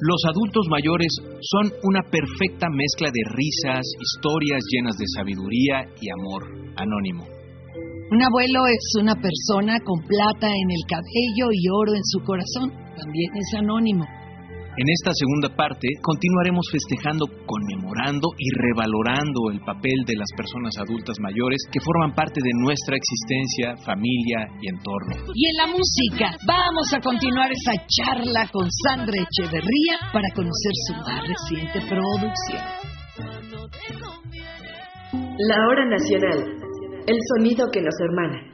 Los adultos mayores son una perfecta mezcla de risas, historias llenas de sabiduría y amor. Anónimo. Un abuelo es una persona con plata en el cabello y oro en su corazón. También es anónimo. En esta segunda parte continuaremos festejando, conmemorando y revalorando el papel de las personas adultas mayores que forman parte de nuestra existencia, familia y entorno. Y en la música vamos a continuar esa charla con Sandra Echeverría para conocer su más reciente producción. La hora nacional, el sonido que nos hermana.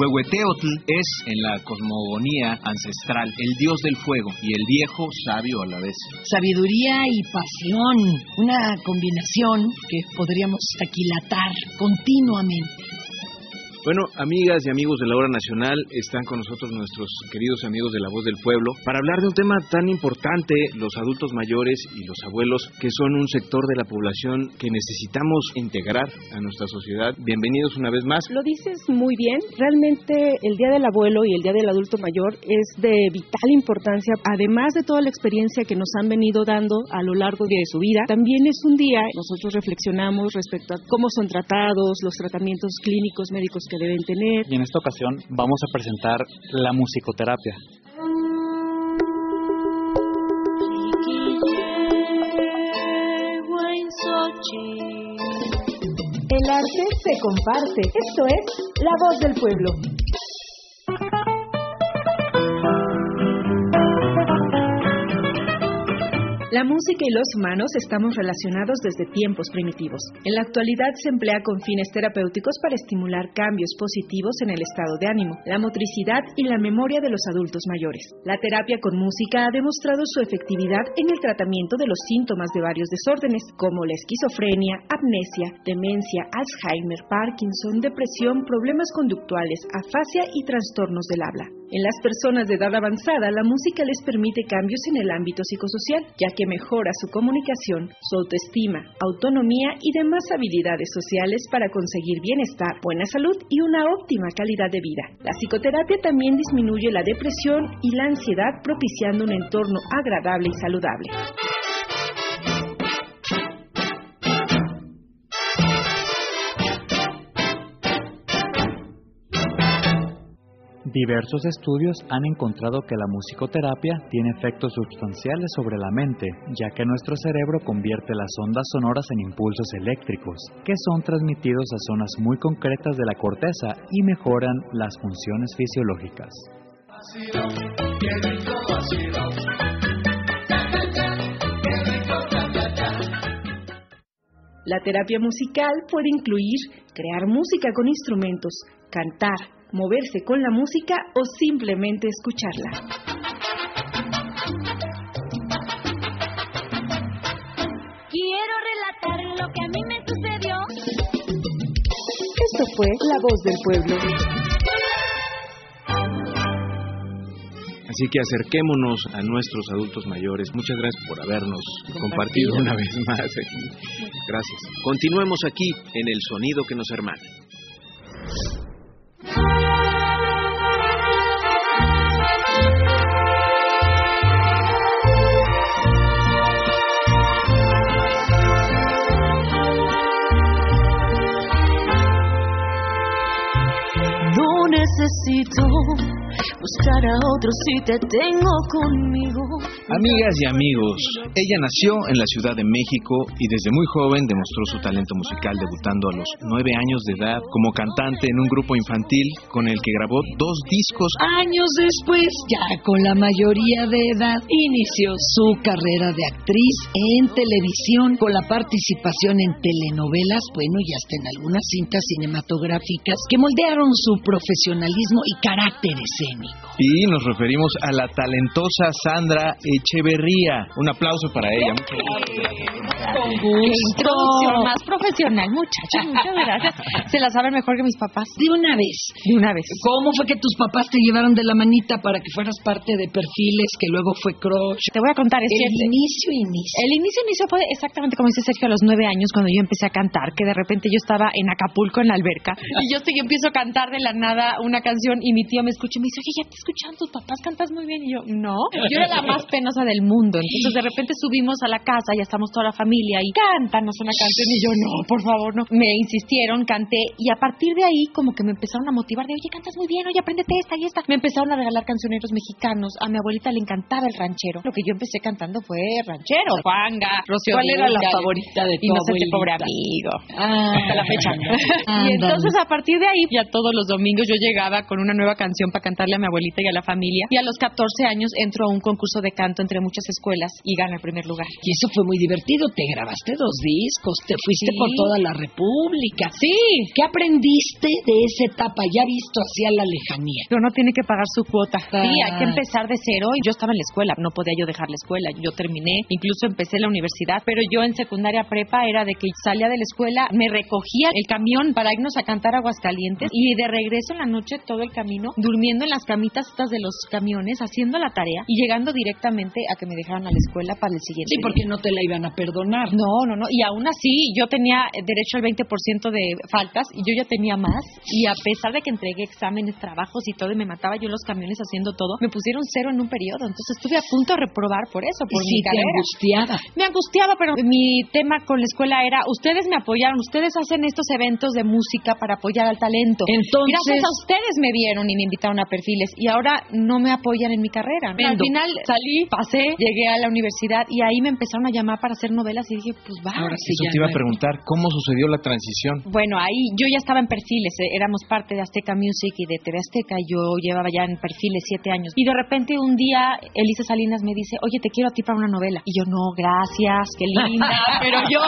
Huehueteotl es, en la cosmogonía ancestral, el dios del fuego y el viejo sabio a la vez. Sabiduría y pasión, una combinación que podríamos aquilatar continuamente. Bueno, amigas y amigos de la Hora Nacional, están con nosotros nuestros queridos amigos de La Voz del Pueblo para hablar de un tema tan importante, los adultos mayores y los abuelos, que son un sector de la población que necesitamos integrar a nuestra sociedad. Bienvenidos una vez más. Lo dices muy bien, realmente el Día del Abuelo y el Día del Adulto Mayor es de vital importancia, además de toda la experiencia que nos han venido dando a lo largo de su vida, también es un día, nosotros reflexionamos respecto a cómo son tratados, los tratamientos clínicos, médicos que deben tener. Y en esta ocasión vamos a presentar la musicoterapia. El arte se comparte. Esto es La Voz del Pueblo. La música y los humanos estamos relacionados desde tiempos primitivos. En la actualidad se emplea con fines terapéuticos para estimular cambios positivos en el estado de ánimo, la motricidad y la memoria de los adultos mayores. La terapia con música ha demostrado su efectividad en el tratamiento de los síntomas de varios desórdenes, como la esquizofrenia, amnesia, demencia, Alzheimer, Parkinson, depresión, problemas conductuales, afasia y trastornos del habla. En las personas de edad avanzada, la música les permite cambios en el ámbito psicosocial, ya que mejora su comunicación, su autoestima, autonomía y demás habilidades sociales para conseguir bienestar, buena salud y una óptima calidad de vida. La psicoterapia también disminuye la depresión y la ansiedad, propiciando un entorno agradable y saludable. Diversos estudios han encontrado que la musicoterapia tiene efectos sustanciales sobre la mente, ya que nuestro cerebro convierte las ondas sonoras en impulsos eléctricos, que son transmitidos a zonas muy concretas de la corteza y mejoran las funciones fisiológicas. La terapia musical puede incluir crear música con instrumentos, cantar, moverse con la música o simplemente escucharla. Quiero relatar lo que a mí me sucedió. Esto fue La Voz del Pueblo. Así que acerquémonos a nuestros adultos mayores. Muchas gracias por habernos compartido una vez más aquí. Gracias. Continuemos aquí en el sonido que nos hermana. Buscar a otro si te tengo conmigo. Amigas y amigos, ella nació en la Ciudad de México y desde muy joven demostró su talento musical debutando a los nueve años de edad como cantante en un grupo infantil con el que grabó dos discos. Años después, ya con la mayoría de edad, inició su carrera de actriz en televisión con la participación en telenovelas, bueno, y hasta en algunas cintas cinematográficas que moldearon su profesionalismo y carácter escénico. Y nos referimos a la talentosa Sandra Echeverría. Un aplauso para ella. Con gusto. más profesional, muchacha. Muchas gracias. Se la saben mejor que mis papás. De una vez. De una vez. ¿Cómo fue que tus papás te llevaron de la manita para que fueras parte de perfiles que luego fue crush? Te voy a contar, es El inicio, inicio. El inicio, inicio fue exactamente como dice Sergio a los nueve años cuando yo empecé a cantar, que de repente yo estaba en Acapulco en la alberca y yo estoy, empiezo a cantar de la nada una canción y mi tío me escucha y me dice, oye, ya te tus papás, cantas muy bien. Y yo, no. Yo era la más penosa del mundo. Entonces de repente subimos a la casa, ya estamos toda la familia y cántanos una canción. Y yo, no, por favor, no. Me insistieron, canté y a partir de ahí como que me empezaron a motivar de, oye, cantas muy bien, oye, apréndete esta y esta. Me empezaron a regalar cancioneros mexicanos. A mi abuelita le encantaba el ranchero. Lo que yo empecé cantando fue ranchero. Juanga, Rocío ¿Cuál era la favorita de tu Inocente abuelita? pobre amigo. Ah, Hasta la fecha. y Ándale. entonces a partir de ahí, ya todos los domingos yo llegaba con una nueva canción para cantarle a mi abuelita y a la familia. Y a los 14 años entro a un concurso de canto entre muchas escuelas y gano el primer lugar. Y eso fue muy divertido. Te grabaste dos discos, te fuiste Sí. por toda la República. Sí, ¿Qué aprendiste de esa etapa ya visto hacia la lejanía? pero no tiene que pagar su cuota. Ah. Sí, hay que empezar de cero. Yo estaba en la escuela, no podía yo dejar la escuela. Yo terminé, incluso empecé la universidad, pero yo en secundaria prepa era de que salía de la escuela, me recogía el camión para irnos a cantar a Aguascalientes y de regreso en la noche todo el camino, durmiendo en las camitas de los camiones, haciendo la tarea y llegando directamente a que me dejaran a la escuela para el siguiente. Sí, día. porque no te la iban a perdonar. No, no, no. Y aún así, yo tenía derecho al 20% de faltas y yo ya tenía más. Y a pesar de que entregué exámenes, trabajos y todo, y me mataba yo en los camiones haciendo todo, me pusieron cero en un periodo. Entonces estuve a punto de reprobar por eso, por mi sí, te carrera. angustiaba. Me angustiaba, pero mi tema con la escuela era, ustedes me apoyaron, ustedes hacen estos eventos de música para apoyar al talento. Entonces- Gracias a ustedes me vieron y me invitaron a perfiles y ahora no me apoyan en mi carrera. Al final salí, pasé, llegué a la universidad y ahí me empezaron a llamar para hacer novelas y dije, pues va. Ahora sí Eso te iba a preguntar, ¿cómo sucedió la transición? Bueno, ahí yo ya estaba en perfiles, eh, éramos parte de Azteca Music y de TV Azteca, yo llevaba ya en perfiles siete años. Y de repente un día Elisa Salinas me dice, oye, te quiero a ti para una novela. Y yo, no, gracias, qué linda. pero yo,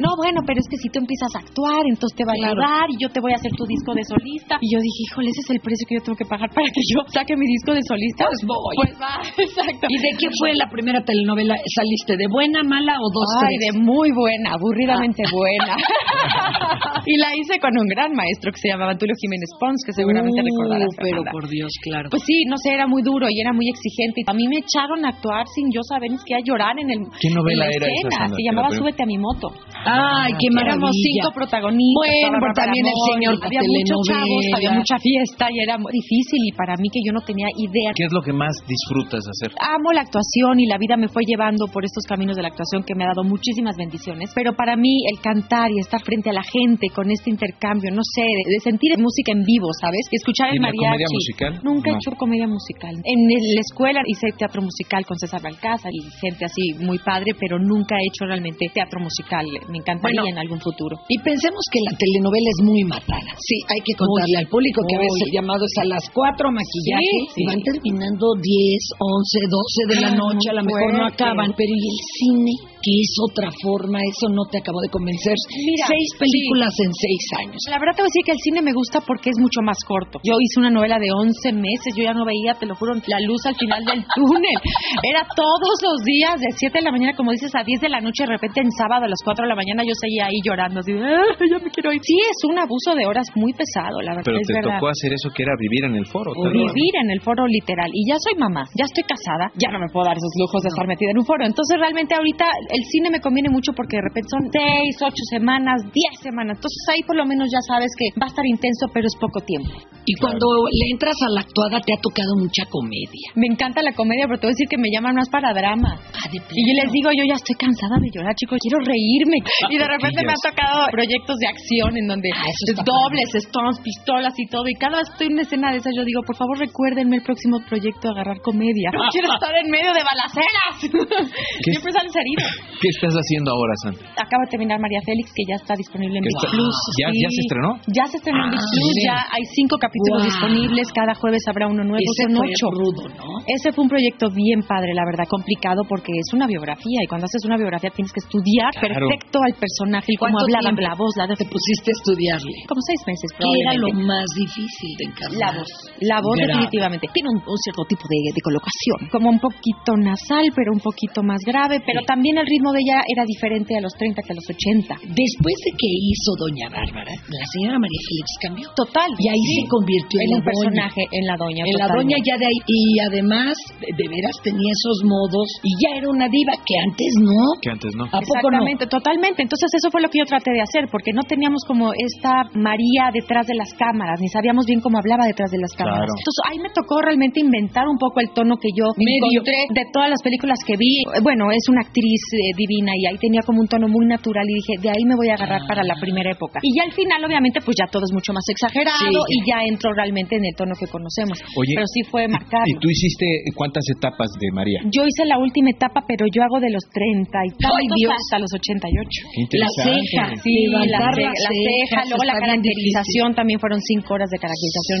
no, bueno, pero es que si tú empiezas a actuar, entonces te va a Claro. ayudar y yo te voy a hacer tu disco de solista. Y yo dije, híjole, ese es el precio que yo tengo que pagar para que yo saque mi disco de solista. Pues voy. Pues va, exacto. ¿Y de qué fue la primera telenovela? ¿Saliste de buena, mala o dos, Ay, tres? de muy buena, aburridamente buena. y la hice con un gran maestro que se llamaba Tulio Jiménez Pons, que seguramente Uh, recordarás. pero Fernanda. por Dios, claro. Pues sí, no sé, era muy duro y era muy exigente. A mí me echaron a actuar sin yo saber ni siquiera llorar en el ¿Qué novela en la era esa, escena. Sandra? Se llamaba Súbete a mi moto. Ay, qué Éramos maravilla. cinco protagonistas. Bueno, pero también el señor había muchos chavos, había mucha fiesta y era muy difícil y para mí que yo no tenía idea ¿Qué es lo que más disfrutas hacer? amo la actuación y la vida me fue llevando por estos caminos de la actuación que me ha dado muchísimas bendiciones, pero para mí el cantar y estar frente a la gente con este intercambio, no sé, de, de sentir música en vivo, ¿sabes? Y escuchar ¿Y el mariachi. comedia musical? Nunca No. he hecho comedia musical. En el- la escuela hice teatro musical con César Balcázar y gente así muy padre, pero nunca he hecho realmente teatro musical. Me encantaría Bueno. en algún futuro. Y pensemos que la telenovela es muy matada. Sí, hay que contarle al público que a veces el llamado es a las 4 maquillaje Sí, van terminando 10, 11, 12 de la Ah, noche, a lo mejor no acaban. Pero ¿y el cine? Que es otra forma, eso no te acabó de convencer. Mira, seis películas en seis años. La verdad te voy a decir que el cine me gusta porque es mucho más corto. Yo hice una novela de 11 meses, yo ya no veía, te lo juro, la luz al final del túnel. Era todos los días, de 7 de la mañana, como dices, a 10 de la noche, de repente en sábado a las 4 de la mañana yo seguía ahí llorando, así, "Ah, ya me quiero ir. Sí, es un abuso de horas muy pesado, la verdad, Pero es te verdad. tocó hacer eso que era vivir en el foro. Vivir en el foro literal. Y ya soy mamá, ya estoy casada, ya no me puedo dar esos lujos de estar metida en un foro. Entonces realmente ahorita el cine me conviene mucho porque de repente son 6, 8 semanas, 10 semanas. Entonces ahí por lo menos ya sabes que va a estar intenso, pero es poco tiempo. Y cuando le entras a la actuada te ha tocado mucha comedia. Me encanta la comedia, pero te voy a decir que me llaman más para drama. Ah, de Y yo les digo, yo ya estoy cansada de llorar, chicos, quiero reírme. Y de repente me han tocado proyectos de acción en donde Ah, dobles, stones, pistolas y todo. Y cada vez que estoy en una escena de esas, yo digo, por favor, recuérdenme el próximo proyecto agarrar comedia. No quiero estar en medio de balaceras. Siempre sales herido. ¿Qué estás haciendo ahora, Sandra? Acaba de terminar María Félix, que ya está disponible en ¿Que VIX está- Plus. ¿Ya- sí. ya se estrenó? Ya se estrenó en VIX Ah, Plus, ya hay cinco capítulos Guau. disponibles, cada jueves habrá uno nuevo, Ese son fue ocho. rudo, ¿no? Ese fue un proyecto bien padre, la verdad, complicado porque es una biografía y cuando haces una biografía tienes que estudiar Claro. perfecto al personaje y cómo ¿Cuánto hablaban, la voz, la de Te pusiste a estudiarle. como seis meses. ¿Qué era lo probablemente. más difícil de encarnar? La voz, la voz Grave. definitivamente. Tiene un, un cierto tipo de, de colocación, como un poquito nasal, pero un poquito más grave, pero también el ritmo de ella era diferente a los 30 que a los 80. Después de que hizo Doña Bárbara, la señora María Félix cambió. Total. Y ahí se convirtió en, en un personaje, en la doña. En la doña ya de ahí. Y además, de, veras tenía esos modos. Y ya era una diva que antes no. Que antes no. ¿A poco no? Exactamente, totalmente. Entonces eso fue lo que yo traté de hacer, porque no teníamos como esta María detrás de las cámaras, ni sabíamos bien cómo hablaba detrás de las cámaras. Claro. Entonces ahí me tocó realmente inventar un poco el tono que yo Medio. encontré de todas las películas que vi. Bueno, es una actriz eh, divina y ahí tenía como un tono muy natural y dije, de ahí me voy a agarrar para la primera época. Y ya al final, obviamente, pues ya todo es mucho más exagerado Sí. y ya entro realmente en el tono que conocemos. Oye, Pero sí fue marcado. ¿Y tú hiciste cuántas etapas de María? Yo hice la última etapa, pero yo hago de los 30 y tantos Ay, Dios. hasta los 88. Qué La ceja. Sí, la, la cejas ceja, luego la caracterización también fueron cinco horas de caracterización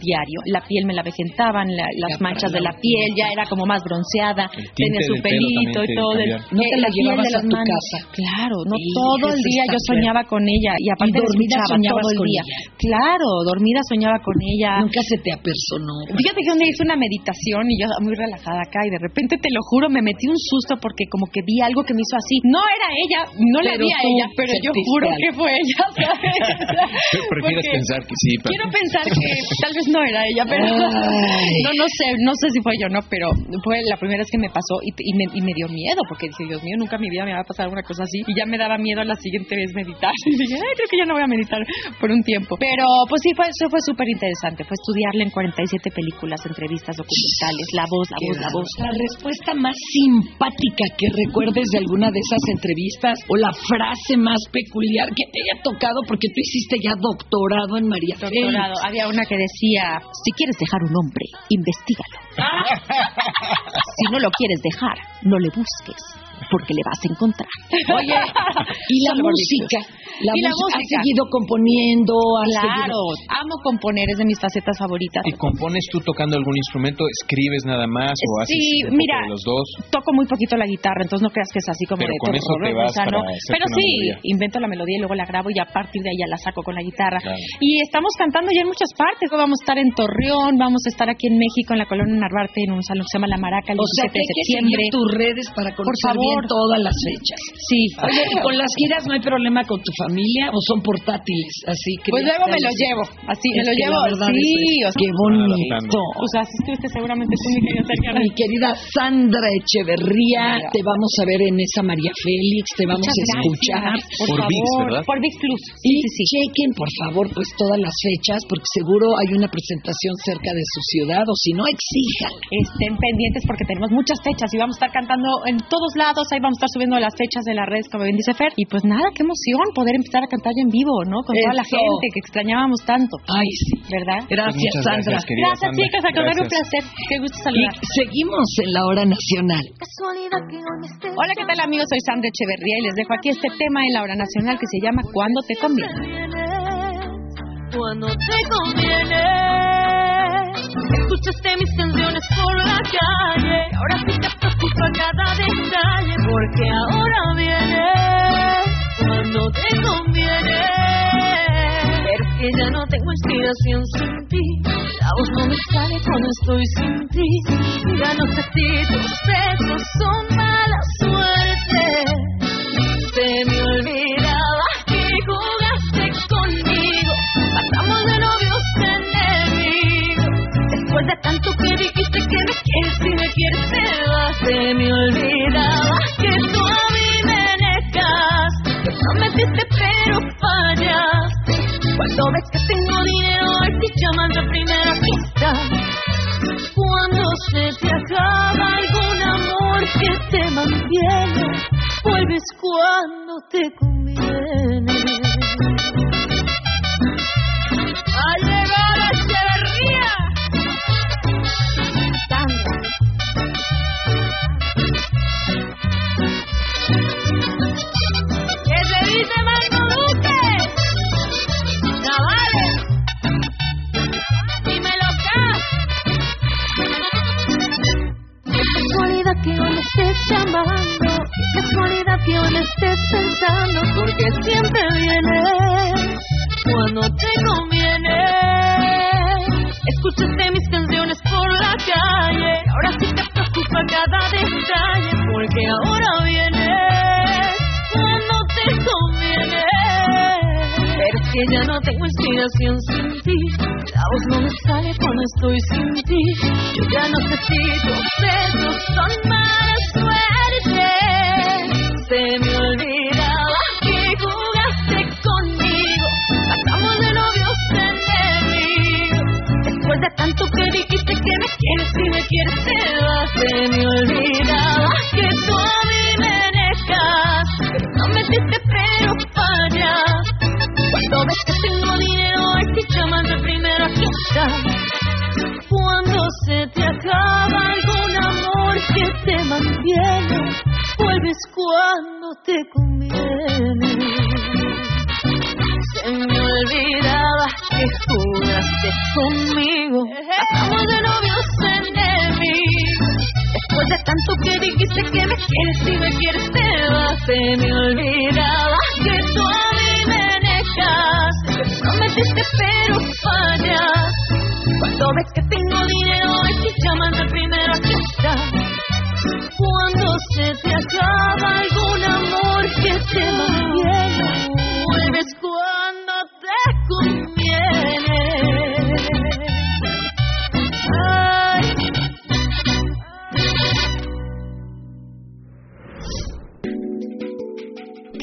diario. La piel me la vejentaban, la- las Ya manchas de la la piel ya era como más bronceada, tenía su pelito y todo. el- cambiaron. ¿No te la llevabas de a tu casa? Claro, no todo el día yo soñaba con ella y aparte la dormida soñabas todo el con día. ella? Claro, dormida soñaba con ella. Nunca se te apersonó. Fíjate que un día hice una meditación y yo muy relajada acá y de repente te lo juro me metí un susto porque como que vi algo que me hizo así. No era ella, no la Pero vi a ella, pero yo juro algo. que fue ella. ¿sabes? Prefieres Porque pensar que sí, pero... Quiero pensar que tal vez no era ella, pero Ay. no, no sé, no sé si fue yo, no, pero fue la primera vez que me pasó y, y me, y me dio miedo porque dije, Dios mío, nunca en mi vida me va a pasar alguna cosa así y ya me daba miedo la siguiente vez meditar. Y dije, ay, creo que ya no voy a meditar por un tiempo. Pero pues sí, fue, eso fue súper interesante, fue estudiarle en 47 películas, entrevistas, documentales, la voz, la voz, la voz. La respuesta más simpática que recuerdes de alguna de esas entrevistas o la frase más peculiar que te haya tocado porque tú hiciste ya doctorado en María Doctorado. Félix. Había una que decía, si quieres dejar un hombre, investigalo. si no lo quieres dejar, no le busques, porque le vas a encontrar. Oye, y la música, la, Y la música, has música. seguido componiendo, has Claro, seguido- amo componer, es de mis facetas favoritas. ¿Y compones tú tocando algún instrumento? ¿Escribes nada más o haces Sí, un poco mira, de los dos? Toco muy poquito la guitarra, entonces no creas que es así como Pero de con todo eso te vas o sea, para no. Pero sí, melodía. invento la melodía y luego la grabo y a partir de ahí ya la saco con la guitarra. Claro. Y estamos cantando ya en muchas partes, vamos a estar en Torreón, vamos a estar aquí en México, en la colonia Narvarte, en un salón que se llama La Maraca, el O sea, 17 que de que septiembre. seguir tus redes para conocer favor. bien todas las fechas. Sí. Oye, ¿y con las giras no hay problema con tu familia o son portátiles? Así que Pues luego me lo llevo, así, me Es lo que llevo, sí, es o sea, qué bonito. pues así estuviste seguramente tú, mi querida Sergio. Mi querida Sandra Echeverría, te vamos a ver en esa María Félix, te vamos Muchas a escuchar. gracias, Por, Por favor, VIX, ¿verdad? Por VIX Plus. Y Sí, sí, sí. chequen, por favor, pues todas las fechas, porque seguro hay una presentación cerca de su ciudad, o si no, exijan. estén pendientes porque tenemos muchas fechas y vamos a estar cantando en todos lados, ahí vamos a estar subiendo las fechas de las redes, como bien dice Fer. Y pues nada, qué emoción poder empezar a cantar ya en vivo, ¿no? Con toda la Eso. gente que extrañábamos tanto, Ay, sí. ¿verdad? Gracias, Pues Sandra. gracias, querida Gracias, Sandra. chicas, contrario, un placer. Qué gusto Y saludar. seguimos en la hora nacional. Que Hola, ¿qué tal amigos? Soy Sandra Echeverría y les dejo aquí este tema en la hora nacional que se llama ¿Cuándo te conviene? Cuando te conviene Escuchaste mis canciones por la calle Ahora sí te preocupa cada detalle Porque ahora viene Cuando te conviene Pero que ya no tengo inspiración sin ti La voz no me sale cuando estoy sin ti Ya no sé si tus besos son mala suerte se me olvidaba que jugaste conmigo. Pasamos de novios enemigos. Después de tanto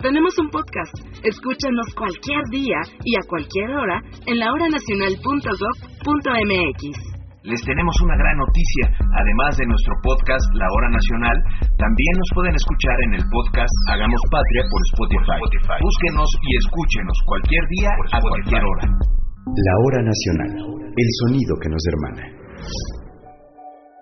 Tenemos un podcast. Escúchanos cualquier día y a cualquier hora en lahoranacional.gov.mx. Les tenemos una gran noticia. Además de nuestro podcast La Hora Nacional, también nos pueden escuchar en el podcast Hagamos Patria por Spotify. Búsquenos y escúchenos cualquier día a cualquier hora. La Hora Nacional, el sonido que nos hermana.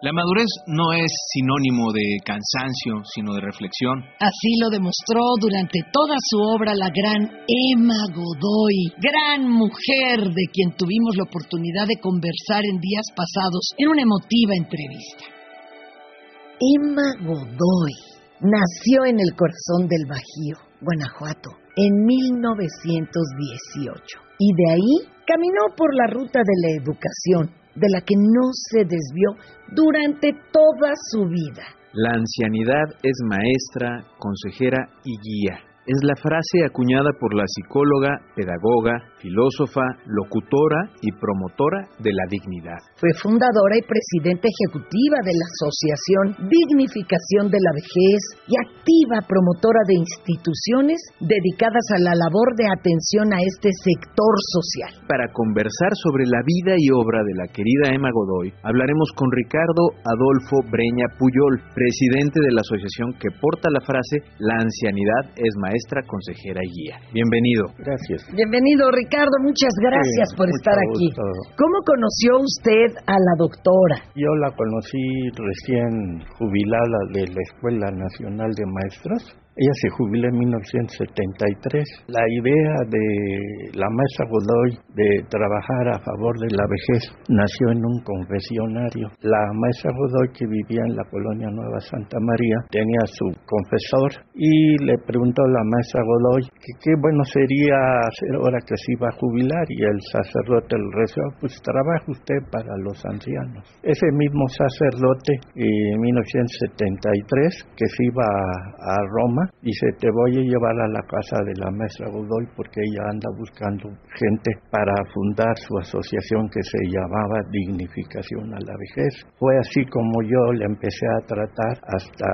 La madurez no es sinónimo de cansancio, sino de reflexión. Así lo demostró durante toda su obra la gran Emma Godoy, gran mujer de quien tuvimos la oportunidad de conversar en días pasados en una emotiva entrevista. Emma Godoy nació en el corazón del Bajío, Guanajuato, en 1918 y de ahí caminó por la ruta de la educación, de la que no se desvió durante toda su vida. La ancianidad es maestra, consejera y guía. Es la frase acuñada por la psicóloga, pedagoga, filósofa, locutora y promotora de la dignidad. Fue fundadora y presidenta ejecutiva de la Asociación Dignificación de la Vejez y activa promotora de instituciones dedicadas a la labor de atención a este sector social. Para conversar sobre la vida y obra de la querida Emma Godoy, hablaremos con Ricardo Adolfo Breña Puyol, presidente de la asociación que porta la frase La ancianidad es maestra, consejera y guía. Bienvenido. Gracias. Bienvenido, Ricardo. Muchas gracias Sí, por estar aquí. gusto. ¿Cómo conoció usted a la doctora? Yo la conocí recién jubilada de la Escuela Nacional de Maestros. Ella se jubiló en 1973. La idea de la maestra Godoy de trabajar a favor de la vejez nació en un confesionario. La maestra Godoy, que vivía en la colonia Nueva Santa María, tenía su confesor y le preguntó a la maestra Godoy que qué bueno sería hacer ahora que se iba a jubilar y el sacerdote le rezó, pues trabaja usted para los ancianos. Ese mismo sacerdote en 1973 que se iba a, a Dice te voy a llevar a la casa de la maestra Godoy porque ella anda buscando gente para fundar su asociación que se llamaba Dignificación a la Vejez. Fue así como yo le empecé a tratar hasta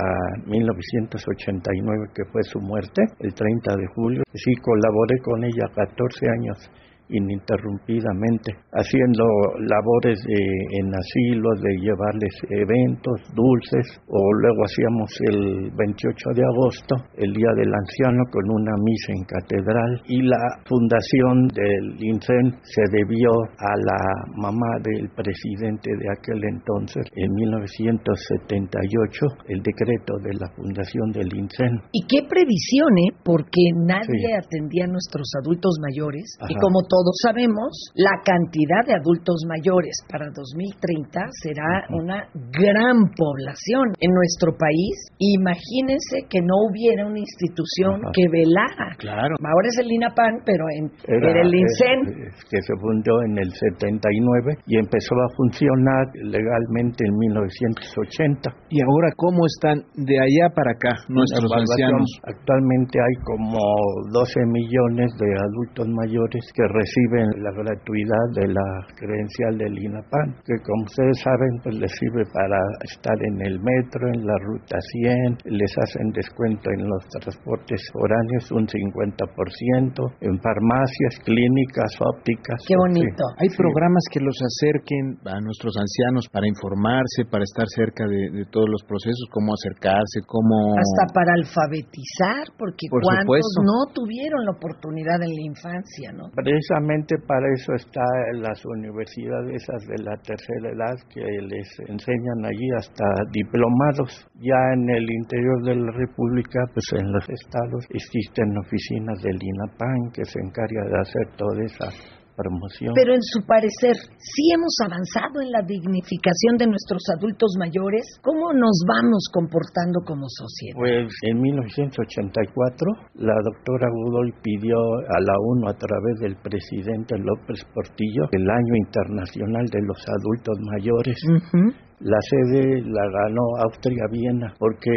1989 que fue su muerte, el 30 de julio. Sí, colaboré con ella 14 años ininterrumpidamente, haciendo labores de, en asilo, de llevarles eventos, dulces, o luego hacíamos el 28 de agosto, el Día del Anciano, con una misa en catedral, y la fundación del INSEN se debió a la mamá del presidente de aquel entonces, en 1978, el decreto de la fundación del INSEN. ¿Y qué previsión, eh? Porque nadie Sí. atendía a nuestros adultos mayores y como todos sabemos, la cantidad de adultos mayores para 2030 será una gran población en nuestro país. Imagínense que no hubiera una institución que velara. Claro. Ahora es el INAPAN, pero en, era, el INSEN. Eh, que se fundó en el 79 y empezó a funcionar legalmente en 1980. ¿Y ahora cómo están de allá para acá nuestros ancianos? Actualmente hay como 12 millones de adultos mayores que reciben la gratuidad de la credencial del INAPAN, que como ustedes saben, pues les sirve para estar en el metro, en la ruta 100, les hacen descuento en los transportes foráneos un 50%, en farmacias, clínicas, ópticas. Qué bonito. Hay programas que los acerquen a nuestros ancianos para informarse, para estar cerca de, todos los procesos, cómo acercarse, cómo... Hasta para alfabetizar, porque Por cuántos no tuvieron la oportunidad en la infancia, ¿no? Precisamente para eso están las universidades esas de la tercera edad que les enseñan allí hasta diplomados. Ya en el interior de la República, pues en los estados existen oficinas del INAPAN que se encarga de hacer toda esa pero en su parecer, si hemos avanzado en la dignificación de nuestros adultos mayores, ¿cómo nos vamos comportando como sociedad? Pues en 1984 la doctora Godoy pidió a la ONU a través del presidente López Portillo el Año Internacional de los Adultos Mayores. La sede la ganó Austria-Viena porque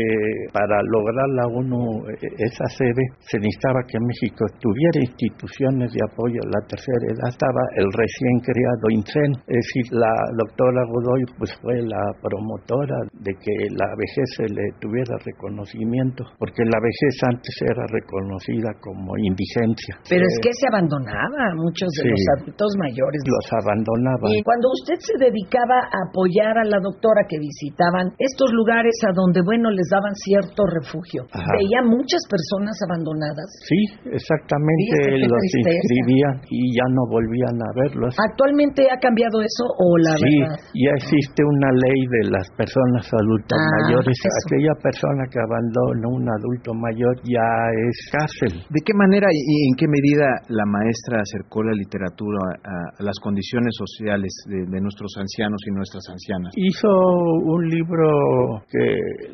para lograr la ONU e, esa sede se necesitaba que México tuviera instituciones de apoyo a la tercera edad. Estaba el recién creado INSEN, es decir, la doctora Godoy pues fue la promotora de que la vejez se le tuviera reconocimiento, porque la vejez antes era reconocida como indigencia. Pero es que se abandonaba muchos de los adultos mayores. Los abandonaba. Y cuando usted se dedicaba a apoyar a la doctora que visitaban estos lugares a donde, bueno, les daban cierto refugio. Veía muchas personas abandonadas. Sí, exactamente, los inscribían y ya no volvían a verlos. ¿Actualmente ha cambiado eso o la sí, ya existe una ley de las personas adultas ah, mayores. Aquella persona que abandona un adulto mayor ya es cárcel. ¿De qué manera y en qué medida la maestra acercó la literatura a, las condiciones sociales de, nuestros ancianos y nuestras ancianas? Un libro que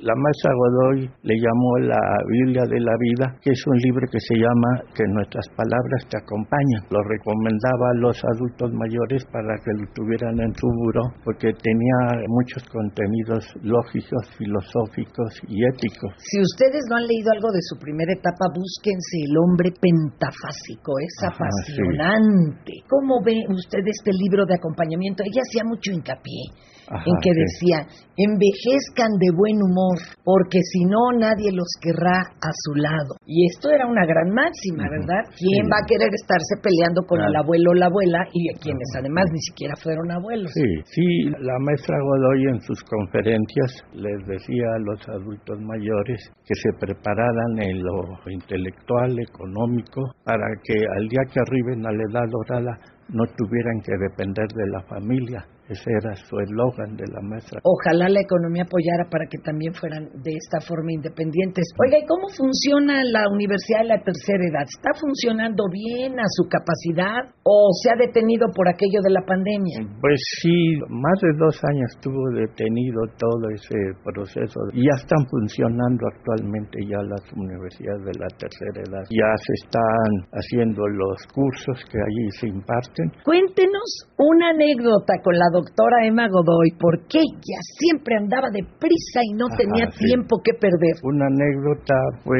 la maestra Godoy le llamó la Biblia de la Vida, que es un libro que se llama Que nuestras palabras te acompañan. Lo recomendaba a los adultos mayores para que lo tuvieran en su buró, porque tenía muchos contenidos lógicos, filosóficos y éticos. Si ustedes no han leído algo de su primera etapa, búsquense El hombre pentafásico, es apasionante. ¿Cómo ve usted este libro de acompañamiento? Ella hacía mucho hincapié en que decía, envejezcan de buen humor, porque si no nadie los querrá a su lado. Y esto era una gran máxima, ¿verdad? ¿Quién va a querer estarse peleando con el abuelo o la abuela y quienes además ni siquiera fueron abuelos? Sí, sí, la maestra Godoy en sus conferencias les decía a los adultos mayores que se prepararan en lo intelectual, económico, para que al día que arriben a la edad dorada no tuvieran que depender de la familia, ese era su eslogan de la maestra. Ojalá la economía apoyara para que también fueran de esta forma independientes. Oiga, ¿y cómo funciona la Universidad de la Tercera Edad? ¿Está funcionando bien a su capacidad o se ha detenido por aquello de la pandemia? Pues sí, más de dos años estuvo detenido todo ese proceso. Ya están funcionando actualmente ya las universidades de la tercera edad. Ya se están haciendo los cursos que allí se imparten. Cuéntenos una anécdota con la doctora Emma Godoy, porque ella siempre andaba deprisa y no tenía tiempo que perder. Una anécdota fue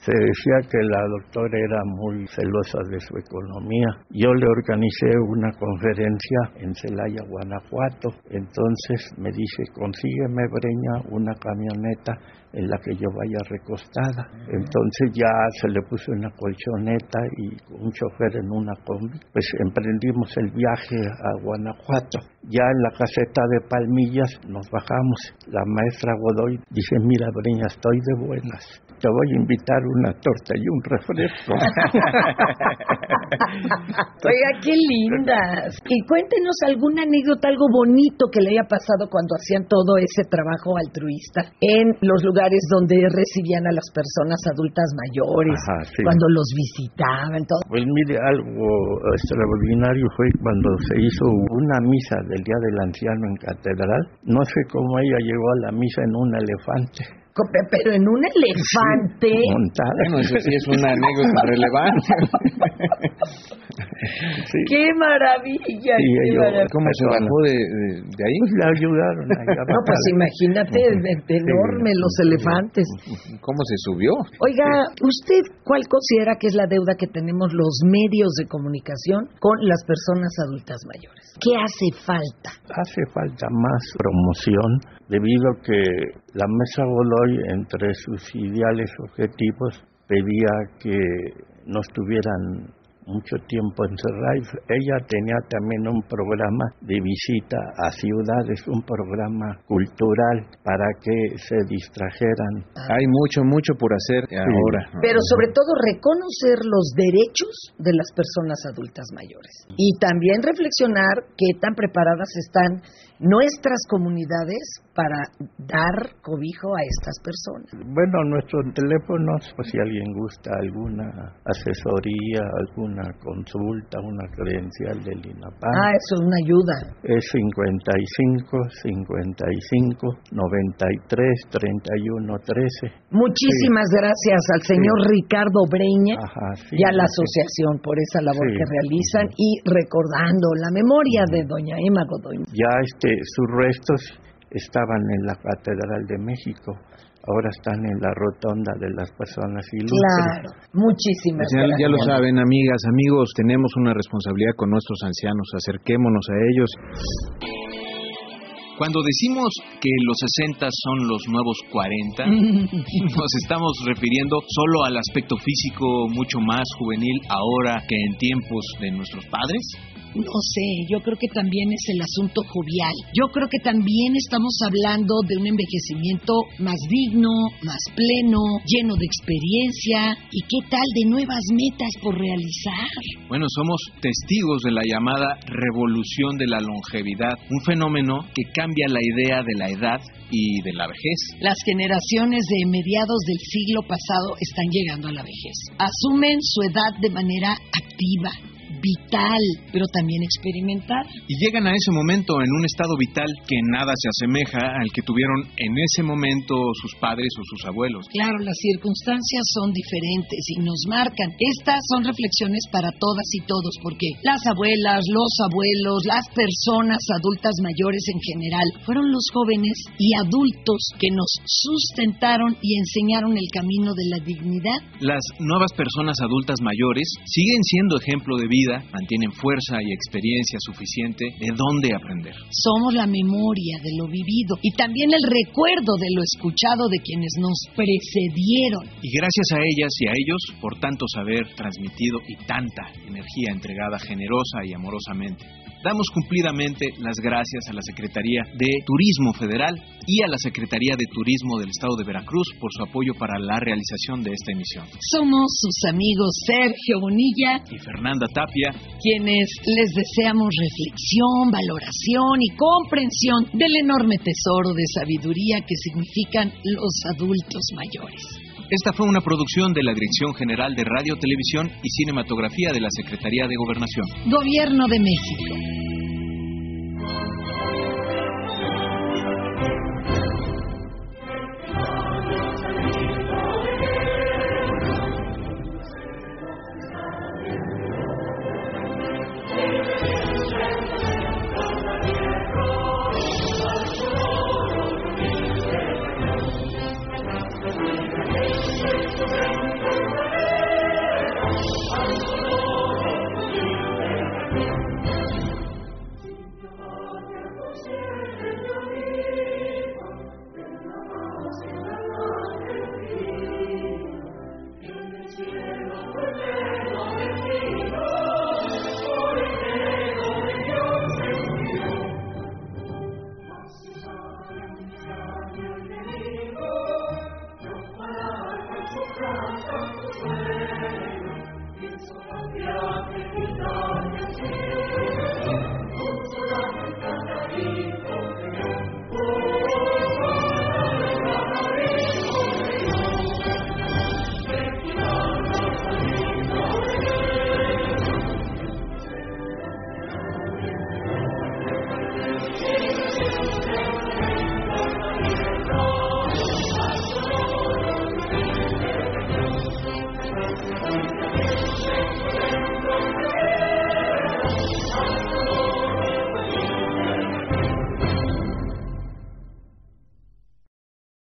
se decía que la doctora era muy celosa de su economía. Yo le organicé una conferencia en Celaya, Guanajuato. Entonces me dice, consígueme, Breña, una camioneta en la que yo vaya recostada. Entonces ya se le puso una colchoneta y un chofer en una combi. Pues emprendimos el viaje a Guanajuato. Ya en la caseta de Palmillas nos bajamos. La maestra Godoy dice, mira Breña, estoy de buenas. Te voy a invitar una torta y un refresco. Oiga, qué lindas. Y cuéntenos alguna anécdota, algo bonito que le haya pasado cuando hacían todo ese trabajo altruista en los lugares donde recibían a las personas adultas mayores, Ajá, sí. cuando los visitaban, todo. Pues mire, algo extraordinario fue cuando se hizo una misa del Día del Anciano en Catedral. No sé cómo ella llegó a la misa en un elefante. Pero en un elefante. Montada. Bueno, eso sí es una anécdota relevante. Sí. ¡Qué maravilla! Sí, qué yo- maravilla! ¿Cómo se bajó de, de- de ahí? Pues la ayudaron. No, pues imagínate, de- de enorme los elefantes. ¿Cómo se subió? Oiga, ¿usted cuál considera que es la deuda que tenemos los medios de comunicación con las personas adultas mayores? ¿Qué hace falta? Hace falta más promoción debido a que la Mesa Godoy, entre sus ideales objetivos, pedía que no estuvieran mucho tiempo encerrados. Ella tenía también un programa de visita a ciudades, un programa cultural para que se distrajeran. Hay mucho, mucho por hacer ahora. Pero sobre todo reconocer los derechos de las personas adultas mayores y también reflexionar qué tan preparadas están nuestras comunidades para dar cobijo a estas personas. Bueno, nuestros teléfonos, pues si alguien gusta alguna asesoría, alguna consulta, una credencial del INAPAM, Ah, eso es una ayuda. es 55 55 93 31 13. Muchísimas gracias al señor Ricardo Breña Ajá, sí, y a la sí. asociación por esa labor Sí. que realizan y recordando la memoria de doña Emma Godoy. Ya este, sus restos estaban en la Catedral de México, ahora están en la rotonda de las personas ilustres. Claro, muchísimas Ya, gracias. ya lo saben, amigas, amigos, tenemos una responsabilidad con nuestros ancianos. Acerquémonos a ellos. Cuando decimos que los 60 son los nuevos 40, nos estamos refiriendo solo al aspecto físico mucho más juvenil ahora que en tiempos de nuestros padres. No sé, yo creo que también es el asunto jovial. Yo creo que también estamos hablando de un envejecimiento más digno, más pleno, lleno de experiencia y qué tal de nuevas metas por realizar. Bueno, somos testigos de la llamada revolución de la longevidad, un fenómeno que cambia la idea de la edad y de la vejez. Las generaciones de mediados del siglo pasado están llegando a la vejez. Asumen su edad de manera activa, vital, pero también experimental. Y llegan a ese momento en un estado vital que nada se asemeja al que tuvieron en ese momento sus padres o sus abuelos. Claro, las circunstancias son diferentes y nos marcan. Estas son reflexiones para todas y todos, porque las abuelas, los abuelos, las personas adultas mayores en general, fueron los jóvenes y adultos que nos sustentaron y enseñaron el camino de la dignidad. Las nuevas personas adultas mayores siguen siendo ejemplo de vida, mantienen fuerza y experiencia suficiente de dónde aprender. Somos la memoria de lo vivido y también el recuerdo de lo escuchado de quienes nos precedieron. Y gracias a ellas y a ellos por tanto saber transmitido y tanta energía entregada generosa y amorosamente. Damos cumplidamente las gracias a la Secretaría de Turismo Federal y a la Secretaría de Turismo del Estado de Veracruz por su apoyo para la realización de esta emisión. Somos sus amigos Sergio Bonilla Y Fernanda Tapia, quienes les deseamos reflexión, valoración y comprensión del enorme tesoro de sabiduría que significan los adultos mayores. Esta fue una producción de la Dirección General de Radio, Televisión y Cinematografía de la Secretaría de Gobernación. Gobierno de México.